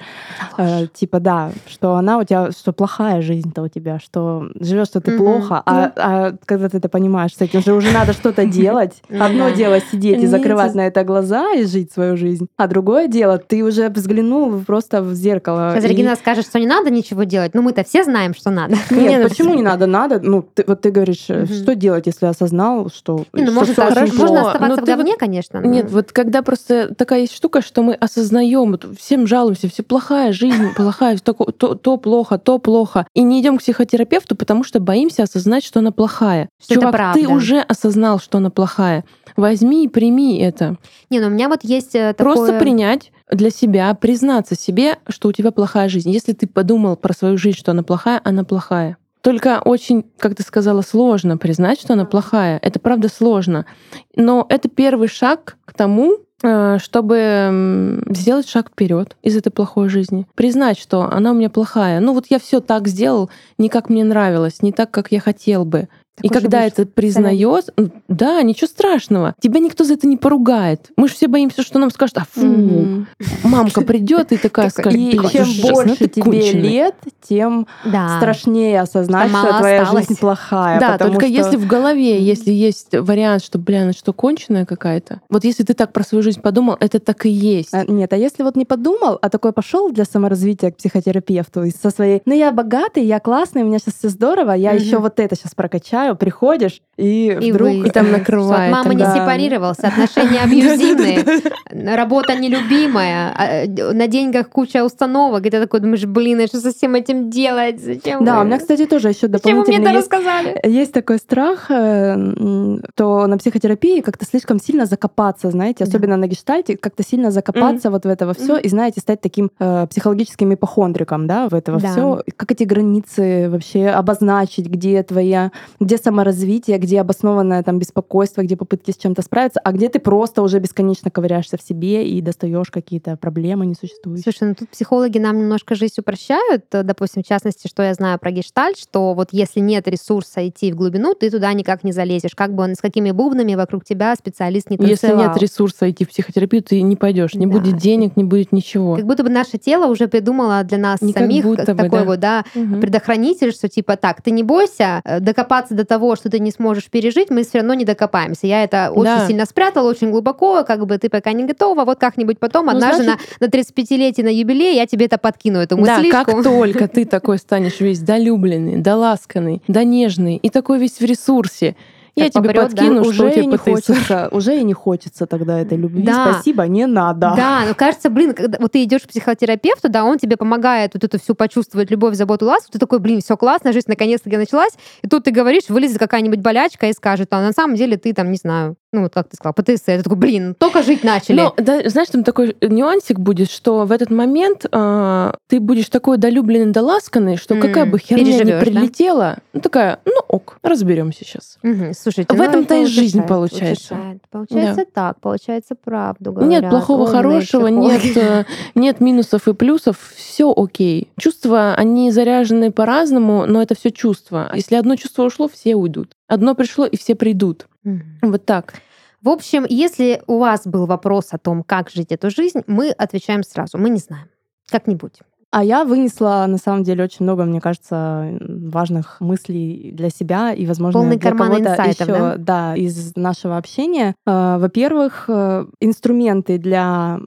э, типа, да, что она у тебя, что плохая жизнь-то у тебя, что живешь, что ты Мгм. плохо, а, а когда ты это понимаешь, с этим же уже надо что-то делать. Ну Одно дело сидеть и закрывать на это глаза и жить свою жизнь, а другое дело, ты уже взглянул просто в зеркало. Сейчас и- Регина скажет, что не надо ничего делать, но мы-то все знаем, что надо. Нет, Не, ну, почему не надо? Надо. Ну, ты, вот ты говоришь, Мгм. что делать, если осознал, что, Не, ну, что может, хорошо. можно оставаться но в ты говне, конечно. но- Нет, вот когда просто такая есть штука, что мы осознаем, вот всем жалуемся, все плохая жизнь, плохая, то, то, то плохо, то плохо. И не идем к психотерапевту, потому что боимся осознать, что она плохая. Что это Чувак, ты уже осознал, что она плохая. Возьми и прими это. Не, ну у меня вот есть э, Просто такое... принять для себя, признаться себе, что у тебя плохая жизнь. Если ты подумал про свою жизнь, что она плохая, она плохая. Только очень, как ты сказала, сложно признать, что она плохая. Это правда сложно. Но это первый шаг к тому, э, чтобы сделать шаг вперед из этой плохой жизни. Признать, что она у меня плохая. Ну вот я все так сделал, не как мне нравилось, не так, как я хотел бы. И когда быть. это признает, да, ничего страшного. Тебя никто за это не поругает. Мы же все боимся, что нам скажут, а фу, мамка придет и такая скажет, И «Блин, чем ужасно, больше тебе конченый». лет, тем страшнее осознать, Что твоя жизнь плохая. Да, только если в голове, если есть вариант, что, бля, она что, конченая какая-то? Вот если ты так про свою жизнь подумал, это так и есть. А, Нет, а если вот не подумал, а такой пошел для саморазвития к психотерапевту со своей, ну я богатый, я классный, у меня сейчас все здорово, я еще вот это сейчас прокачаю, приходишь и, И вдруг вы- И там накрывает. от мамы не да. сепарировался, отношения абьюзивные, работа нелюбимая, а, э, на деньгах куча установок, и ты такой думаешь, блин, а что со всем этим делать? Зачем Да, у меня, кстати, тоже еще Зачем вы мне дополнительно это есть рассказали? Есть такой страх, э, то на психотерапии как-то слишком сильно закопаться, знаете, Да. особенно на гештальте, как-то сильно закопаться вот в это во все и, знаете, стать таким э, психологическим ипохондриком, да, в это Да. все. Как эти границы вообще обозначить, где твоя, где саморазвитие, где обоснованное там беспокойство, где попытки с чем-то справиться, а где ты просто уже бесконечно ковыряешься в себе и достаешь какие-то проблемы несуществующие. Слушай, ну тут психологи нам немножко жизнь упрощают. Допустим, в частности, что я знаю про гештальт, что вот если нет ресурса идти в глубину, ты туда никак не залезешь. Как бы он с какими бубнами вокруг тебя специалист не Если танцевал. нет ресурса идти в психотерапию, ты не пойдешь. Не Да. будет денег, не будет ничего. Как будто бы наше тело уже придумало для нас Не как самих будто как бы, такой да. вот, да, Мгм. предохранитель, что типа так, ты не бойся э, докопаться до того, что ты не сможешь пережить, мы все равно не докопаемся. Я это очень Да. сильно спрятала, очень глубоко, как бы ты пока не готова, вот как-нибудь потом, Ну, однажды значит- на, на 35-летие, на юбилей я тебе это подкину, эту Да, мыслишку. как только ты такой станешь весь долюбленный, доласканный, донежный и такой весь в ресурсе, Я так тебе попрёт, да? подкину, что у уже тебя и не ПТСР. хочется, уже и не хочется тогда этой любви. Да. Спасибо, не надо. Да, но кажется, блин, когда вот ты идешь к психотерапевту, да, он тебе помогает вот эту всю почувствовать любовь, заботу, ласку, ты такой, блин, все классно, жизнь наконец-таки началась, и тут ты говоришь, вылезет какая-нибудь болячка и скажет, а на самом деле ты там, не знаю, ну вот как ты сказал, ПТСР, ты такой, блин, только жить начали. Но, да, знаешь, там такой нюансик будет, что в этот момент а, ты будешь такой долюбленный, доласканный, что какая М, бы херня ни переживёшь, да? прилетела, ну такая, ну ок, разберемся сейчас. Мгм, Слушайте, В ну, этом-то это и жизнь получается. утешает. Получается так, получается правду говорят. Нет плохого, умные хорошего, нет, психологи. э, нет минусов и плюсов, все окей. Чувства, они заряжены по-разному, но это все чувства. Если одно чувство ушло, все уйдут. Одно пришло, и все придут. Вот так. В общем, если у вас был вопрос о том, как жить эту жизнь, мы отвечаем сразу. Мы не знаем. Как-нибудь. А я вынесла, на самом деле, очень много, мне кажется, важных мыслей для себя и, возможно, Полный для карман кого-то инсайтов, еще, да? из нашего общения. Э, Во-первых, э, инструменты для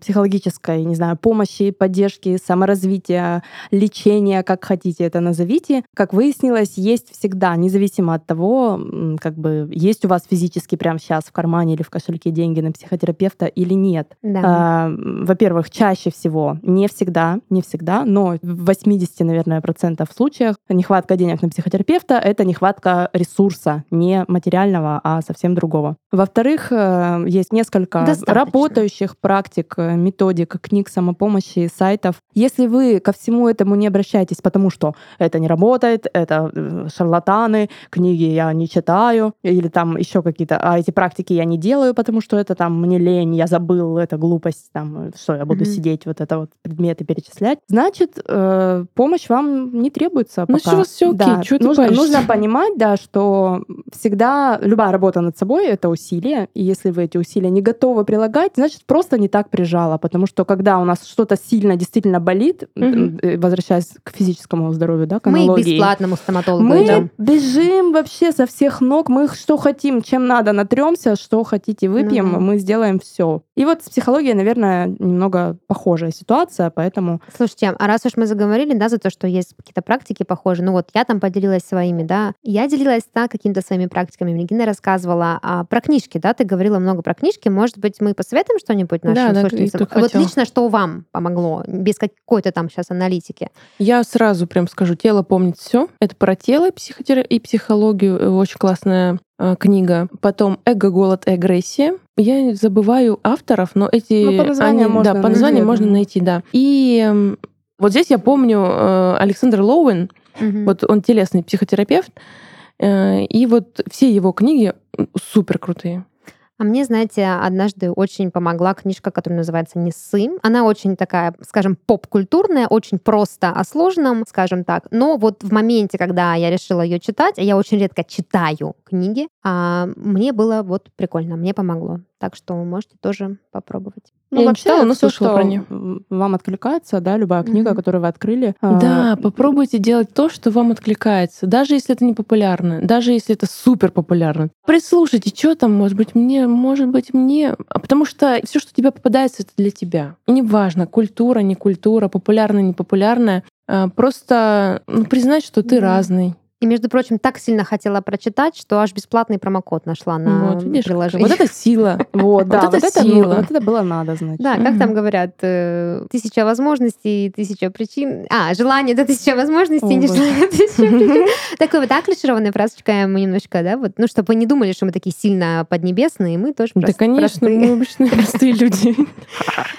психологической, не знаю, помощи, поддержки, саморазвития, лечения, как хотите это назовите, как выяснилось, есть всегда, независимо от того, как бы есть у вас физически прямо сейчас в кармане или в кошельке деньги на психотерапевта или нет. Да. М, Во-первых, чаще всего, не всегда, не всегда, но в 80, наверное, процентов случаях нехватка денег на психотерапевта — это нехватка ресурса, не материального, а совсем другого. Во-вторых, э, есть несколько Достаточно. работающих практик, э, методик, книг самопомощи, сайтов. Если вы ко всему этому не обращаетесь, потому что это не работает, это э, шарлатаны, книги я не читаю, или там еще какие-то, а эти практики я не делаю, потому что это там мне лень, я забыл, это глупость, там, что я буду Мгм. сидеть, вот это вот предметы перечислять. Значит, э, помощь вам не требуется Значит, пока. у вас всё окей, Да, чё ты нужно, нужно понимать, да, что всегда любая работа над собой — это усилие, и если вы эти усилия не готовы прилагать, значит, просто не так прижало, потому что когда у нас что-то сильно действительно болит, э, возвращаясь к физическому здоровью, да, к Мы аналогии, бесплатному стоматологу мы идем. бежим вообще со всех ног, мы что хотим, чем надо, натремся, что хотите, выпьем, Ну мы сделаем все. И вот с психологией, наверное, немного похожая ситуация, поэтому Слушайте, а раз уж мы заговорили, да, за то, что есть какие-то практики похожие, ну вот я там поделилась своими, да, я делилась, да, какими-то своими практиками, Регина рассказывала а, про книжки, да, ты говорила много про книжки, может быть, мы посоветуем что-нибудь нашим Да, да, слушательницам? только Вот лично что вам помогло, без какой-то там сейчас аналитики? Я сразу прям скажу, тело помнит все. Это про тело и, психологию. Э, Очень классная книга. Потом «Эго, голод и агрессия». Я забываю авторов, но эти... Ну, по названию они- можно да, по найти, названию я можно найти, да. И эм, вот здесь я помню э, Александр Лоуэн, Мгм. вот он телесный психотерапевт, э, и вот все его книги супер крутые. А мне, знаете, однажды очень помогла книжка, которая называется «Не ссы». Она очень такая, скажем, поп-культурная, очень просто о сложном, скажем так. Но вот в моменте, когда я решила ее читать, а я очень редко читаю книги, а, мне было вот прикольно, мне помогло. Так что можете тоже попробовать. Я не читала, но слышала что про неё. м, Вам откликается, да, любая книга, Мгм. которую вы открыли. Да, а, попробуйте делать то, что вам откликается, даже если это не популярно, даже если это супер популярно. Прислушайте, что там, может быть, мне, может быть, мне. А Потому что все, что тебе попадается, это для тебя. И неважно, культура, не культура, популярная, не популярная. а, Просто ну, признать, что ты Да. разный. И, между прочим, так сильно хотела прочитать, что аж бесплатный промокод нашла на вот, видишь, приложении. вот это сила. Вот, да, Вот это сила. вот это было надо, значит. Да, как там говорят, э, тысяча возможностей, тысяча причин. А, желание это тысяча возможностей, не желание тысяча причин. Такой вот так клишированная фразочка мы немножко, да, вот, ну, чтобы вы не думали, что мы такие сильно поднебесные, мы тоже Да, конечно, мы обычные простые люди.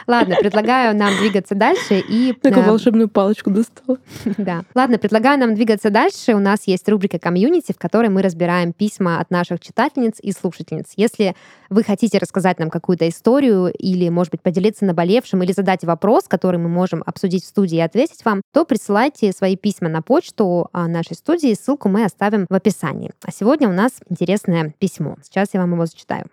Ладно, предлагаю нам двигаться дальше и... Такую э, волшебную палочку достала. Да. Ладно, предлагаю нам двигаться дальше. У нас есть рубрика «Комьюнити», в которой мы разбираем письма от наших читательниц и слушательниц. Если вы хотите рассказать нам какую-то историю или, может быть, поделиться наболевшим или задать вопрос, который мы можем обсудить в студии и ответить вам, то присылайте свои письма на почту а, нашей студии. Ссылку мы оставим в описании. А сегодня у нас интересное письмо. Сейчас я вам его зачитаю.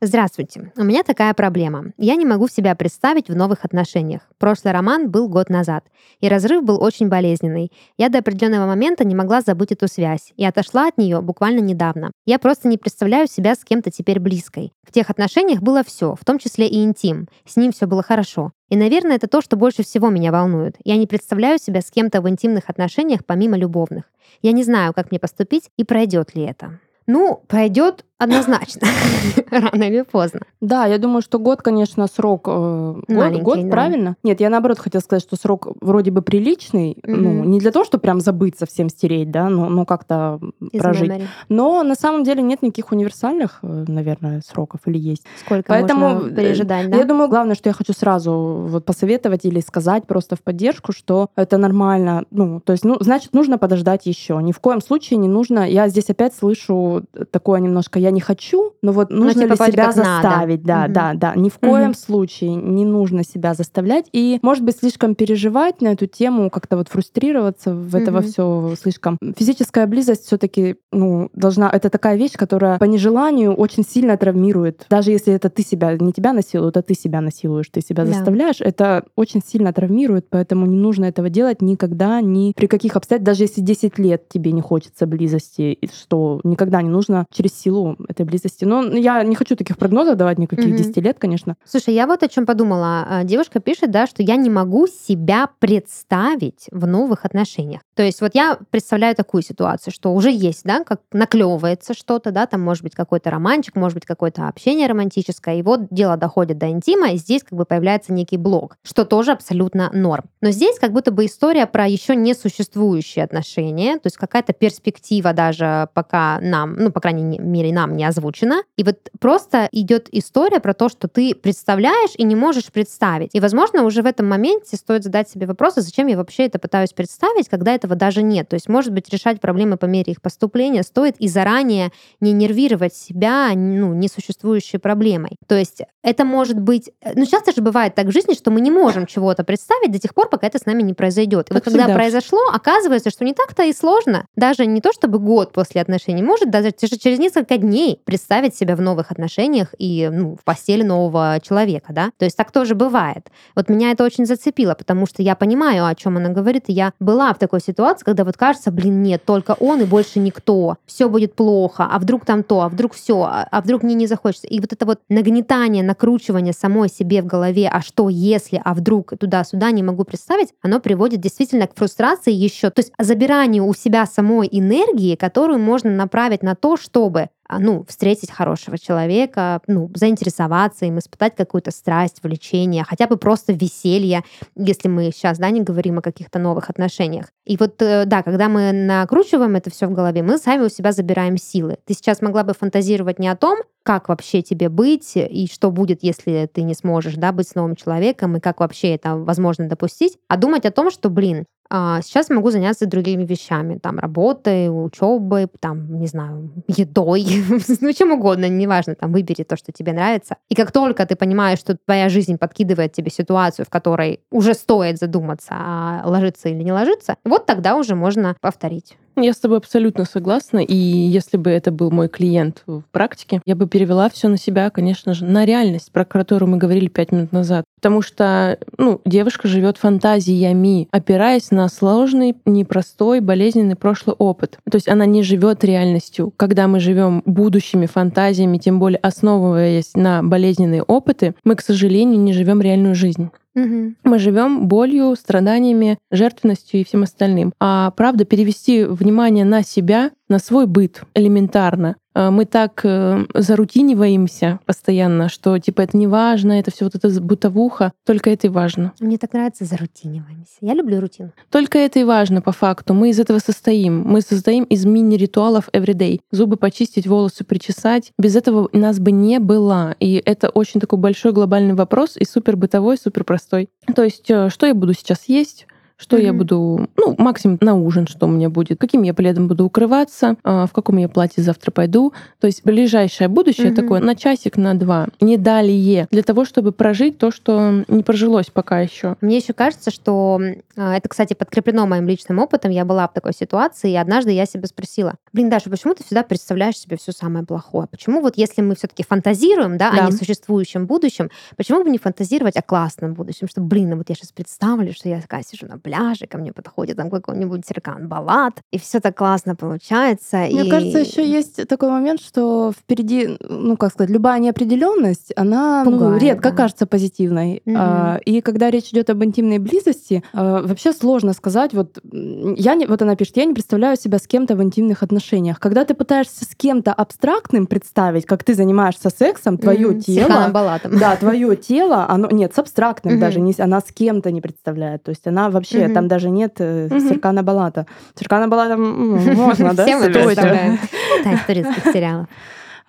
Здравствуйте. У меня такая проблема. Я не могу себя представить в новых отношениях. Прошлый роман был год назад, и разрыв был очень болезненный. Я до определенного момента не могла забыть эту связь, и отошла от нее буквально недавно. Я просто не представляю себя с кем-то теперь близкой. В тех отношениях было все, в том числе и интим. С ним все было хорошо. И, наверное, это то, что больше всего меня волнует. Я не представляю себя с кем-то в интимных отношениях помимо любовных. Я не знаю, как мне поступить и пройдет ли это. Ну, пройдет однозначно, рано или поздно. Да, я думаю, что год, конечно, срок... Э, год, год да. правильно? Нет, я наоборот хотела сказать, что срок вроде бы приличный, mm-hmm. ну, не для того, чтобы прям забыть совсем стереть, да, но, но как-то Из прожить. Memory. Но на самом деле нет никаких универсальных, э, наверное, сроков или есть. Сколько Поэтому, можно пережидать, да? Я думаю, главное, что я хочу сразу вот посоветовать или сказать просто в поддержку, что это нормально, ну, то есть, ну, значит, нужно подождать еще. Ни в коем случае не нужно... Я здесь опять слышу такое немножко, я не хочу, но вот ну, нужно ну, типа, ли себя заставить, надо. да, угу. да, да. Ни в коем угу. случае не нужно себя заставлять. И, может быть, слишком переживать на эту тему, как-то вот фрустрироваться в угу. этого все слишком. Физическая близость все-таки, ну, должна... Это такая вещь, которая по нежеланию очень сильно травмирует. Даже если это ты себя, не тебя насилуют, а ты себя насилуешь, ты себя да. заставляешь, это очень сильно травмирует, поэтому не нужно этого делать никогда, ни при каких обстоятельствах, даже если 10 лет тебе не хочется близости, что никогда не нужно через силу этой близости. Но я не хочу таких прогнозов давать никаких угу. 10 лет, конечно. Слушай, я вот о чем подумала. А, девушка пишет, да, что я не могу себя представить в новых отношениях. То есть вот я представляю такую ситуацию, что уже есть, да, как наклевывается что-то, да, там может быть какой-то романчик, может быть какое-то общение романтическое, и вот дело доходит до интима, и здесь как бы появляется некий блок, что тоже абсолютно норм. Но здесь как будто бы история про еще не существующие отношения, то есть какая-то перспектива даже пока нам, ну, по крайней мере, нам не озвучена. И вот просто идет история про то, что ты представляешь и не можешь представить. И, возможно, уже в этом моменте стоит задать себе вопрос, а зачем я вообще это пытаюсь представить, когда этого даже нет. То есть, может быть, решать проблемы по мере их поступления стоит и заранее не нервировать себя ну, несуществующей проблемой. То есть это может быть... Ну, часто же бывает так в жизни, что мы не можем чего-то представить до тех пор, пока это с нами не произойдет. И вот когда произошло, оказывается, что не так-то и сложно. Даже не то чтобы год после отношений, может даже через несколько дней представить себя в новых отношениях и ну, в постели нового человека, да. То есть так тоже бывает. Вот меня это очень зацепило, потому что я понимаю, о чем она говорит, и я была в такой ситуации, когда вот кажется, блин, нет, только он и больше никто, все будет плохо, а вдруг там то, а вдруг все, а, а вдруг мне не захочется. И вот это вот нагнетание, накручивание самой себе в голове, а что если, а вдруг туда-сюда не могу представить, оно приводит действительно к фрустрации еще, то есть забиранию у себя самой энергии, которую можно направить на то, чтобы ну, встретить хорошего человека, ну, заинтересоваться им, испытать какую-то страсть, влечение, хотя бы просто веселье, если мы сейчас, да, не говорим о каких-то новых отношениях. И вот, э, да, когда мы накручиваем это все в голове, мы сами у себя забираем силы. Ты сейчас могла бы фантазировать не о том, как вообще тебе быть и что будет, если ты не сможешь, да, быть с новым человеком, и как вообще это возможно допустить, а думать о том, что, блин, а сейчас могу заняться другими вещами, там, работой, учебой, там, не знаю, едой, ну, чем угодно, неважно, там, выбери то, что тебе нравится. И как только ты понимаешь, что твоя жизнь подкидывает тебе ситуацию, в которой уже стоит задуматься, а ложиться или не ложиться, вот тогда уже можно повторить. Я с тобой абсолютно согласна. И если бы это был мой клиент в практике, я бы перевела все на себя, конечно же, на реальность, про которую мы говорили пять минут назад. Потому что ну, девушка живет фантазиями, опираясь на сложный, непростой, болезненный прошлый опыт. То есть она не живет реальностью. Когда мы живем будущими фантазиями, тем более основываясь на болезненные опыты, мы, к сожалению, не живем реальную жизнь. Угу. Мы живем болью, страданиями, жертвенностью и всем остальным. А правда, перевести внимание на себя, на свой быт элементарно, мы так э, зарутиниваемся постоянно, что типа это не важно, это все вот это бытовуха, только это и важно. Мне так нравится зарутиниваемся. Я люблю рутину. Только это и важно по факту. Мы из этого состоим. Мы состоим из мини-ритуалов everyday. Зубы почистить, волосы причесать. Без этого нас бы не было. И это очень такой большой глобальный вопрос и супер бытовой, супер простой. То есть, э, что я буду сейчас есть? Что я Мгм. буду, ну, максимум на ужин, что у меня будет, каким я пледом буду укрываться, а, в каком я платье завтра пойду. То есть ближайшее будущее Мгм. такое на часик, на два, не далее, для того, чтобы прожить то, что не прожилось пока еще. Мне еще кажется, что а, это, кстати, подкреплено моим личным опытом. Я была в такой ситуации, и однажды я себя спросила: блин, Даша, почему ты всегда представляешь себе все самое плохое? Почему вот если мы все-таки фантазируем, да, Да. о несуществующем будущем, почему бы не фантазировать о классном будущем? Что, блин, ну вот я сейчас представлю, что я такая сижу на пляже, ко мне подходит там какой-нибудь Серкан Балат, и все так классно получается. Мне и... кажется, еще есть такой момент, что впереди, ну как сказать, любая неопределенность, она ну, Пугает, редко да. кажется позитивной. Мгм. А, и когда речь идет об интимной близости, а, вообще сложно сказать. Вот я не, вот она пишет, я не представляю себя с кем-то в интимных отношениях. Когда ты пытаешься с кем-то абстрактным представить, как ты занимаешься сексом, твое с тело, Балатом. да, твое тело, оно нет, с абстрактным Мгм. даже, не, она с кем-то не представляет. То есть она вообще, Мгм. там даже нет э, Мгм. Серкана Балата. Серкана Балата можно, да? Все мы представляем. Да, из турецких сериалов.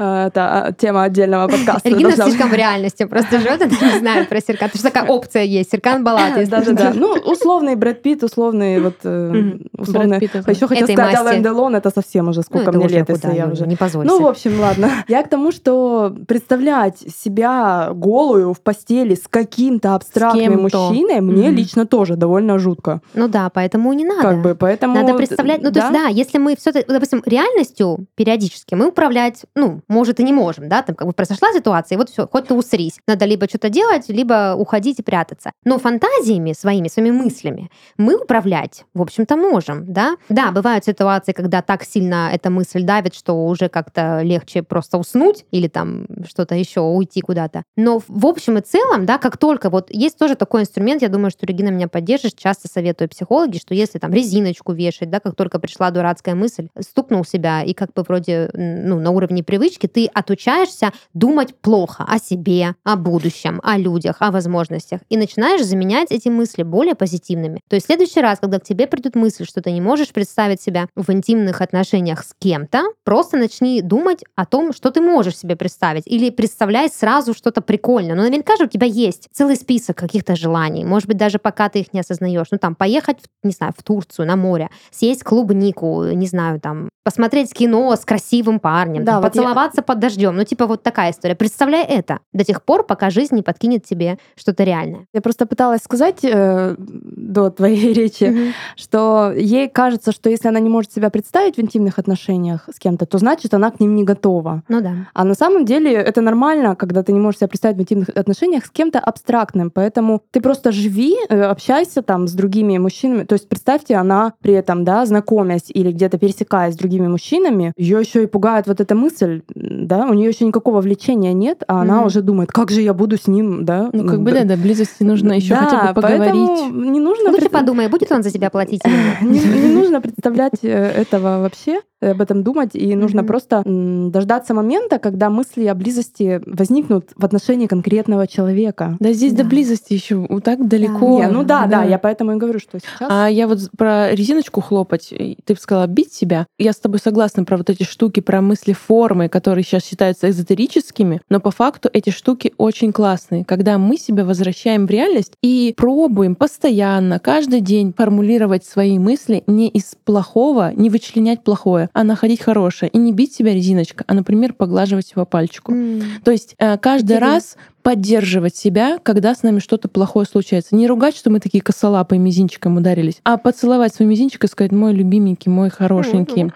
А, Это а, тема отдельного подкаста. Регина должна слишком в реальности просто живет, она не знает про Серкан. Потому что такая опция есть. Серкан Балат. если Да, да, да. что. Ну, условный Брэд Питт, условный вот э, условный. Это- Еще хотела Этой сказать. Ален Делон, это совсем уже Ну, сколько это мне лет, если я ну, уже. Не позорься. Ну, в общем, ладно. Я к тому, что представлять себя голую в постели с каким-то абстрактным мужчиной мне лично тоже довольно жутко. Ну да, поэтому не надо. Как бы, поэтому... Надо представлять, ну то есть да, если мы все, допустим, реальностью периодически мы управлять, ну, может и не можем, да, там как бы произошла ситуация, и вот все, хоть ты усрись. Надо либо что-то делать, либо уходить и прятаться. Но фантазиями своими, своими мыслями мы управлять, в общем-то, можем, да. Да, бывают ситуации, когда так сильно эта мысль давит, что уже как-то легче просто уснуть или там что-то еще, уйти куда-то. Но в общем и целом, да, как только вот есть тоже такой инструмент, я думаю, что Регина меня поддержит, часто советую психологи, что если там резиночку вешать, да, как только пришла дурацкая мысль, стукнул себя, и как бы вроде, ну, на уровне привычки ты отучаешься думать плохо о себе, о будущем, о людях, о возможностях, и начинаешь заменять эти мысли более позитивными. То есть в следующий раз, когда к тебе придет мысль, что ты не можешь представить себя в интимных отношениях с кем-то, просто начни думать о том, что ты можешь себе представить, или представляй сразу что-то прикольное. Ну, наверняка же у тебя есть целый список каких-то желаний, может быть, даже пока ты их не осознаешь. Ну, там, поехать, не знаю, в Турцию, на море, съесть клубнику, не знаю, там, посмотреть кино с красивым парнем, Да, там, вот я- поцеловаться под дождем. Ну, типа вот такая история. Представляй это до тех пор, пока жизнь не подкинет тебе что-то реальное. Я просто пыталась сказать э, до твоей речи, Мгм. что ей кажется, что если она не может себя представить в интимных отношениях с кем-то, то значит, она к ним не готова. Ну да. А на самом деле это нормально, когда ты не можешь себя представить в интимных отношениях с кем-то абстрактным. Поэтому ты просто живи, э, общайся там с другими мужчинами. То есть представьте, она при этом, да, знакомясь или где-то пересекаясь с другими мужчинами, ее еще и пугает вот эта мысль, да, у нее еще никакого влечения нет, а она Мгм. уже думает, как же я буду с ним, да. Ну, как бы, да, до близости нужно еще да, хотя бы поговорить. поэтому не нужно Лучше пред- подумай, будет он за тебя платить или нет. не, нужно представлять э, этого вообще, об этом думать, и нужно Мгм. просто дождаться момента, когда мысли о близости возникнут в отношении конкретного человека. Да здесь Да. до близости еще так далеко. Не, ну да, да, я поэтому и говорю, что сейчас... А я вот про резиночку хлопать, ты сказала бить себя. Я с тобой согласна про вот эти штуки, про мысли формы, которые сейчас считаются эзотерическими, но по факту эти штуки очень классные, когда мы себя возвращаем в реальность и пробуем постоянно, каждый день формулировать свои мысли не из плохого, не вычленять плохое, а находить хорошее. И не бить себя резиночкой, а, например, поглаживать его пальчику. М. То есть э, каждый Интересно. раз поддерживать себя, когда с нами что-то плохое случается. Не ругать, что мы такие косолапые мизинчиком ударились, а поцеловать свой мизинчик и сказать, мой любименький, мой хорошенький.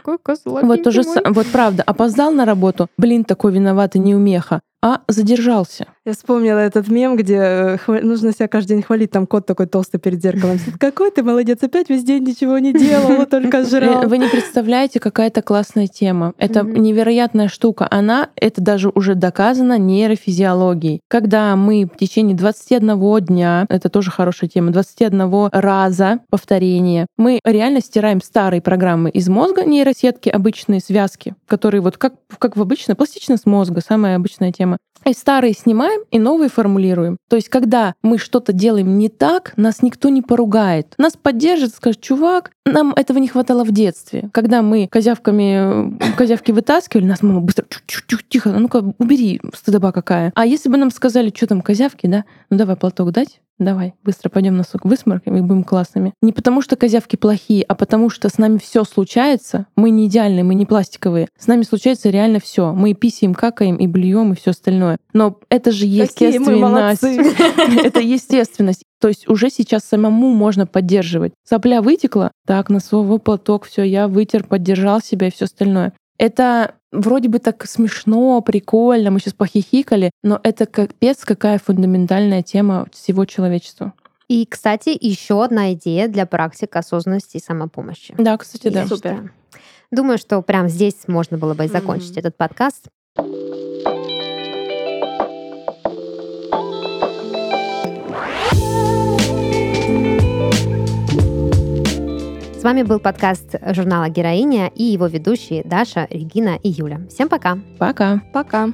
Вот то же са- вот правда, опоздал на работу, блин, такой виноватый неумеха, а задержался. Я вспомнила этот мем, где э, нужно себя каждый день хвалить, там кот такой толстый перед зеркалом. Какой ты молодец, опять весь день ничего не делал, только жрал. Э, Вы не представляете, какая это классная тема. Это Мгм. невероятная штука. Она, это даже уже доказано нейрофизиологией. Когда мы в течение 21 дня, это тоже хорошая тема, 21 раза повторения, мы реально стираем старые программы из мозга, нейросетки, обычные связки, которые вот как, как в обычной, пластичность мозга, самая обычная тема. И старые снимаем, и новые формулируем. То есть, когда мы что-то делаем не так, нас никто не поругает. Нас поддержит, скажет, чувак, нам этого не хватало в детстве. Когда мы козявками, э, козявки вытаскивали, нас мама быстро, тихо, ну-ка, убери, стыдоба какая. А если бы нам сказали, что там, козявки, да, ну давай платок дать, давай, быстро пойдем носок высморкаем и будем классными. Не потому что козявки плохие, а потому что с нами все случается. Мы не идеальные, мы не пластиковые. С нами случается реально все. Мы писаем, какаем и блюем и все остальное. Но это же естественность. Это естественность. То есть уже сейчас самому можно поддерживать. Сопля вытекла, так, носовой платок, все, я вытер, поддержал себя и все остальное. Это вроде бы так смешно, прикольно, мы сейчас похихикали, но это капец какая фундаментальная тема всего человечества. И, кстати, еще одна идея для практик осознанности и самопомощи. Да, кстати, да. Супер. Думаю, что прямо здесь можно было бы закончить mm-hmm. этот подкаст. С вами был подкаст журнала «Героиня» и его ведущие Даша, Регина и Юля. Всем пока. Пока. Пока.